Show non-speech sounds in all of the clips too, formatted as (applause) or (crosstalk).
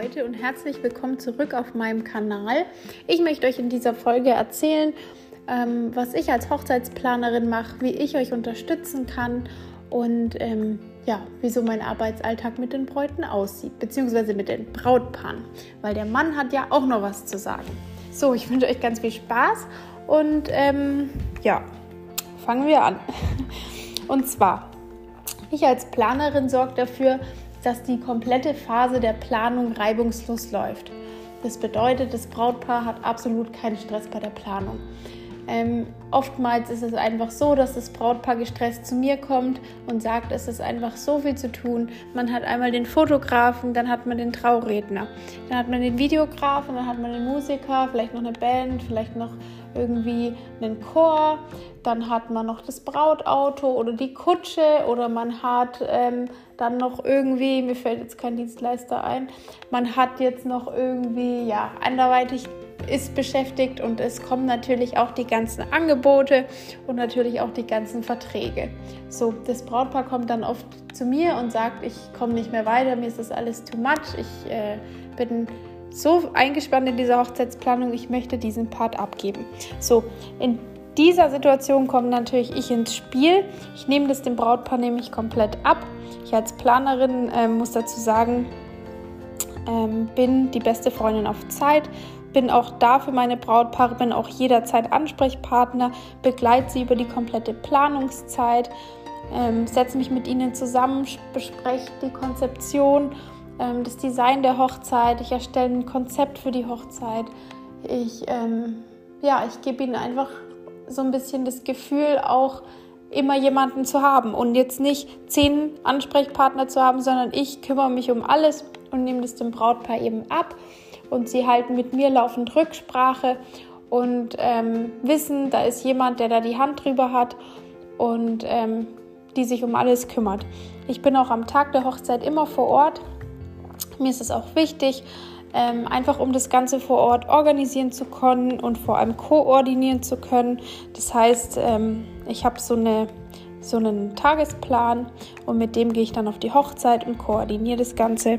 Leute und herzlich willkommen zurück auf meinem Kanal. Ich möchte euch in dieser Folge erzählen, ähm, was ich als Hochzeitsplanerin mache, wie ich euch unterstützen kann und ähm, ja, wieso mein Arbeitsalltag mit den Bräuten aussieht, beziehungsweise mit den Brautpaaren, weil der Mann hat ja auch noch was zu sagen. So, ich wünsche euch ganz viel Spaß und ähm, ja, fangen wir an. (laughs) Und zwar, ich als Planerin sorge dafür, dass die komplette Phase der Planung reibungslos läuft. Das bedeutet, das Brautpaar hat absolut keinen Stress bei der Planung. Ähm, oftmals ist es einfach so, dass das Brautpaar gestresst zu mir kommt und sagt, es ist einfach so viel zu tun. Man hat einmal den Fotografen, dann hat man den Trauredner, dann hat man den Videografen, dann hat man den Musiker, vielleicht noch eine Band, vielleicht noch irgendwie einen Chor, dann hat man noch das Brautauto oder die Kutsche oder man hat ähm, dann noch irgendwie, mir fällt jetzt kein Dienstleister ein, man hat jetzt noch irgendwie, ja, anderweitig ist beschäftigt und es kommen natürlich auch die ganzen Angebote und natürlich auch die ganzen Verträge. So, das Brautpaar kommt dann oft zu mir und sagt, ich komme nicht mehr weiter, mir ist das alles too much, ich äh, bin so eingespannt in dieser Hochzeitsplanung, ich möchte diesen Part abgeben. So, in dieser Situation kommt natürlich ich ins Spiel. Ich nehme das dem Brautpaar nämlich komplett ab. Ich als Planerin äh, muss dazu sagen, ähm, bin die beste Freundin auf Zeit, bin auch da für meine Brautpaare, bin auch jederzeit Ansprechpartner, begleite sie über die komplette Planungszeit, ähm, setze mich mit ihnen zusammen, bespreche die Konzeption ähm, das Design der Hochzeit, ich erstelle ein Konzept für die Hochzeit. Ich, ähm, ja, ich gebe ihnen einfach so ein bisschen das Gefühl, auch immer jemanden zu haben und jetzt nicht zehn Ansprechpartner zu haben, sondern ich kümmere mich um alles und nehme das dem Brautpaar eben ab und sie halten mit mir laufend Rücksprache und ähm, wissen, da ist jemand, der da die Hand drüber hat und ähm, die sich um alles kümmert. Ich bin auch am Tag der Hochzeit immer vor Ort mir ist es auch wichtig, ähm, einfach um das Ganze vor Ort organisieren zu können und vor allem koordinieren zu können. Das heißt, ähm, ich habe so, eine, so einen Tagesplan und mit dem gehe ich dann auf die Hochzeit und koordiniere das Ganze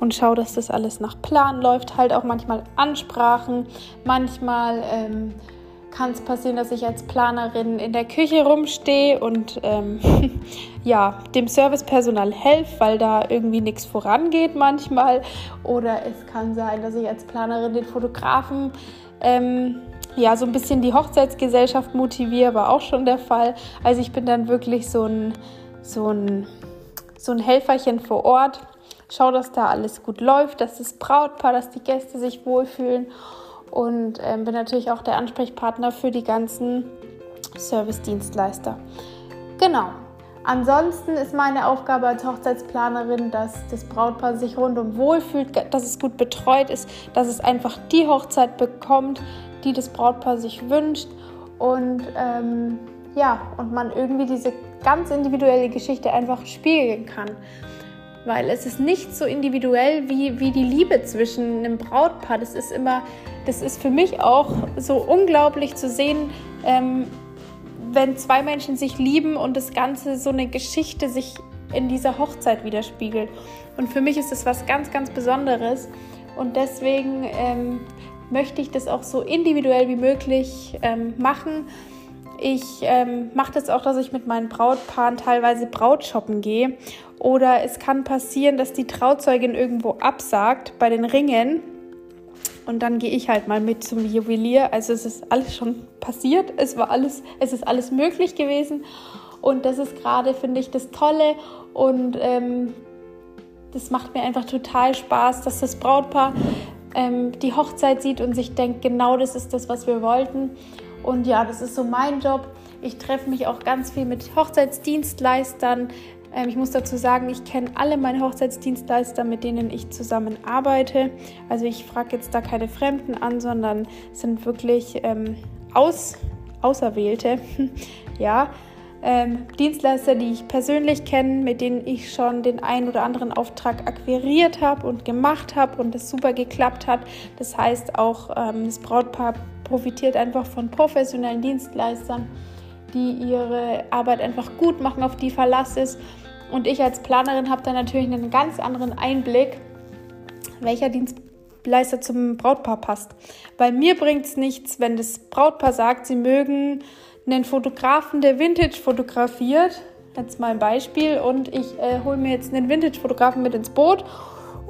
und schaue, dass das alles nach Plan läuft. Halt auch manchmal Ansprachen, manchmal. Ähm, kann es passieren, dass ich als Planerin in der Küche rumstehe und ähm, (laughs) ja, dem Servicepersonal helfe, weil da irgendwie nichts vorangeht manchmal. Oder es kann sein, dass ich als Planerin den Fotografen ähm, ja so ein bisschen die Hochzeitsgesellschaft motiviere, war auch schon der Fall. Also ich bin dann wirklich so ein, so ein, so ein Helferchen vor Ort. Schau, dass da alles gut läuft, dass das Brautpaar, dass die Gäste sich wohlfühlen und ähm, bin natürlich auch der Ansprechpartner für die ganzen Service-Dienstleister. Genau. Ansonsten ist meine Aufgabe als Hochzeitsplanerin, dass das Brautpaar sich rundum wohlfühlt, dass es gut betreut ist, dass es einfach die Hochzeit bekommt, die das Brautpaar sich wünscht und ähm, ja, und man irgendwie diese ganz individuelle Geschichte einfach spiegeln kann weil es ist nicht so individuell wie, wie die Liebe zwischen einem Brautpaar. Das ist immer, das ist für mich auch so unglaublich zu sehen, ähm, wenn zwei Menschen sich lieben und das Ganze so eine Geschichte sich in dieser Hochzeit widerspiegelt. Und für mich ist das was ganz, ganz Besonderes. Und deswegen ähm, möchte ich das auch so individuell wie möglich ähm, machen. Ich ähm, mache das auch, dass ich mit meinen Brautpaaren teilweise Brautshoppen gehe oder es kann passieren, dass die Trauzeugin irgendwo absagt bei den Ringen. Und dann gehe ich halt mal mit zum Juwelier. Also es ist alles schon passiert. Es war alles, es ist alles möglich gewesen. Und das ist gerade, finde ich, das Tolle. Und ähm, das macht mir einfach total Spaß, dass das Brautpaar ähm, die Hochzeit sieht und sich denkt, genau das ist das, was wir wollten. Und ja, das ist so mein Job. Ich treffe mich auch ganz viel mit Hochzeitsdienstleistern, ähm, ich muss dazu sagen, ich kenne alle meine Hochzeitsdienstleister, mit denen ich zusammen arbeite. Also ich frage jetzt da keine Fremden an, sondern sind wirklich ähm, aus, Auserwählte. (laughs) ja, ähm, Dienstleister, die ich persönlich kenne, mit denen ich schon den einen oder anderen Auftrag akquiriert habe und gemacht habe und es super geklappt hat. Das heißt, auch ähm, das Brautpaar profitiert einfach von professionellen Dienstleistern, die ihre Arbeit einfach gut machen, auf die Verlass ist und ich als Planerin habe da natürlich einen ganz anderen Einblick, welcher Dienstleister zum Brautpaar passt. Bei mir bringt es nichts, wenn das Brautpaar sagt, sie mögen einen Fotografen, der Vintage fotografiert. Jetzt mal ein Beispiel. Und ich äh, hole mir jetzt einen Vintage-Fotografen mit ins Boot.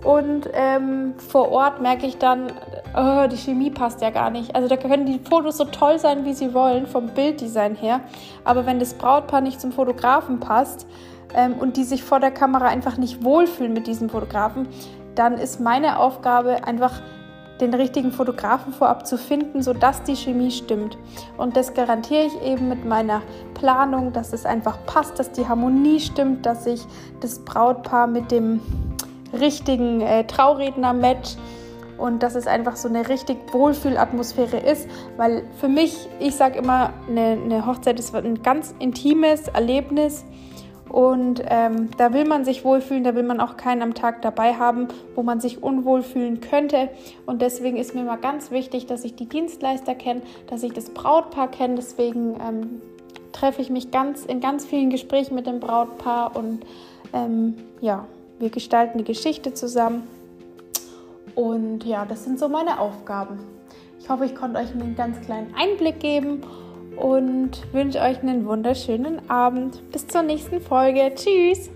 Und ähm, vor Ort merke ich dann, oh, die Chemie passt ja gar nicht. Also da können die Fotos so toll sein, wie sie wollen, vom Bilddesign her. Aber wenn das Brautpaar nicht zum Fotografen passt ähm, und die sich vor der Kamera einfach nicht wohlfühlen mit diesem Fotografen, dann ist meine Aufgabe einfach den richtigen Fotografen vorab zu finden, sodass die Chemie stimmt. Und das garantiere ich eben mit meiner Planung, dass es einfach passt, dass die Harmonie stimmt, dass ich das Brautpaar mit dem richtigen äh, Trauredner match und dass es einfach so eine richtig Wohlfühlatmosphäre ist, weil für mich, ich sage immer, eine, eine Hochzeit ist ein ganz intimes Erlebnis und ähm, da will man sich wohlfühlen, da will man auch keinen am Tag dabei haben, wo man sich unwohl fühlen könnte. Und deswegen ist mir mal ganz wichtig, dass ich die Dienstleister kenne, dass ich das Brautpaar kenne. Deswegen ähm, treffe ich mich ganz in ganz vielen Gesprächen mit dem Brautpaar und ähm, ja, wir gestalten die Geschichte zusammen. Und ja, das sind so meine Aufgaben. Ich hoffe, ich konnte euch einen ganz kleinen Einblick geben und wünsche euch einen wunderschönen Abend. Bis zur nächsten Folge. Tschüss!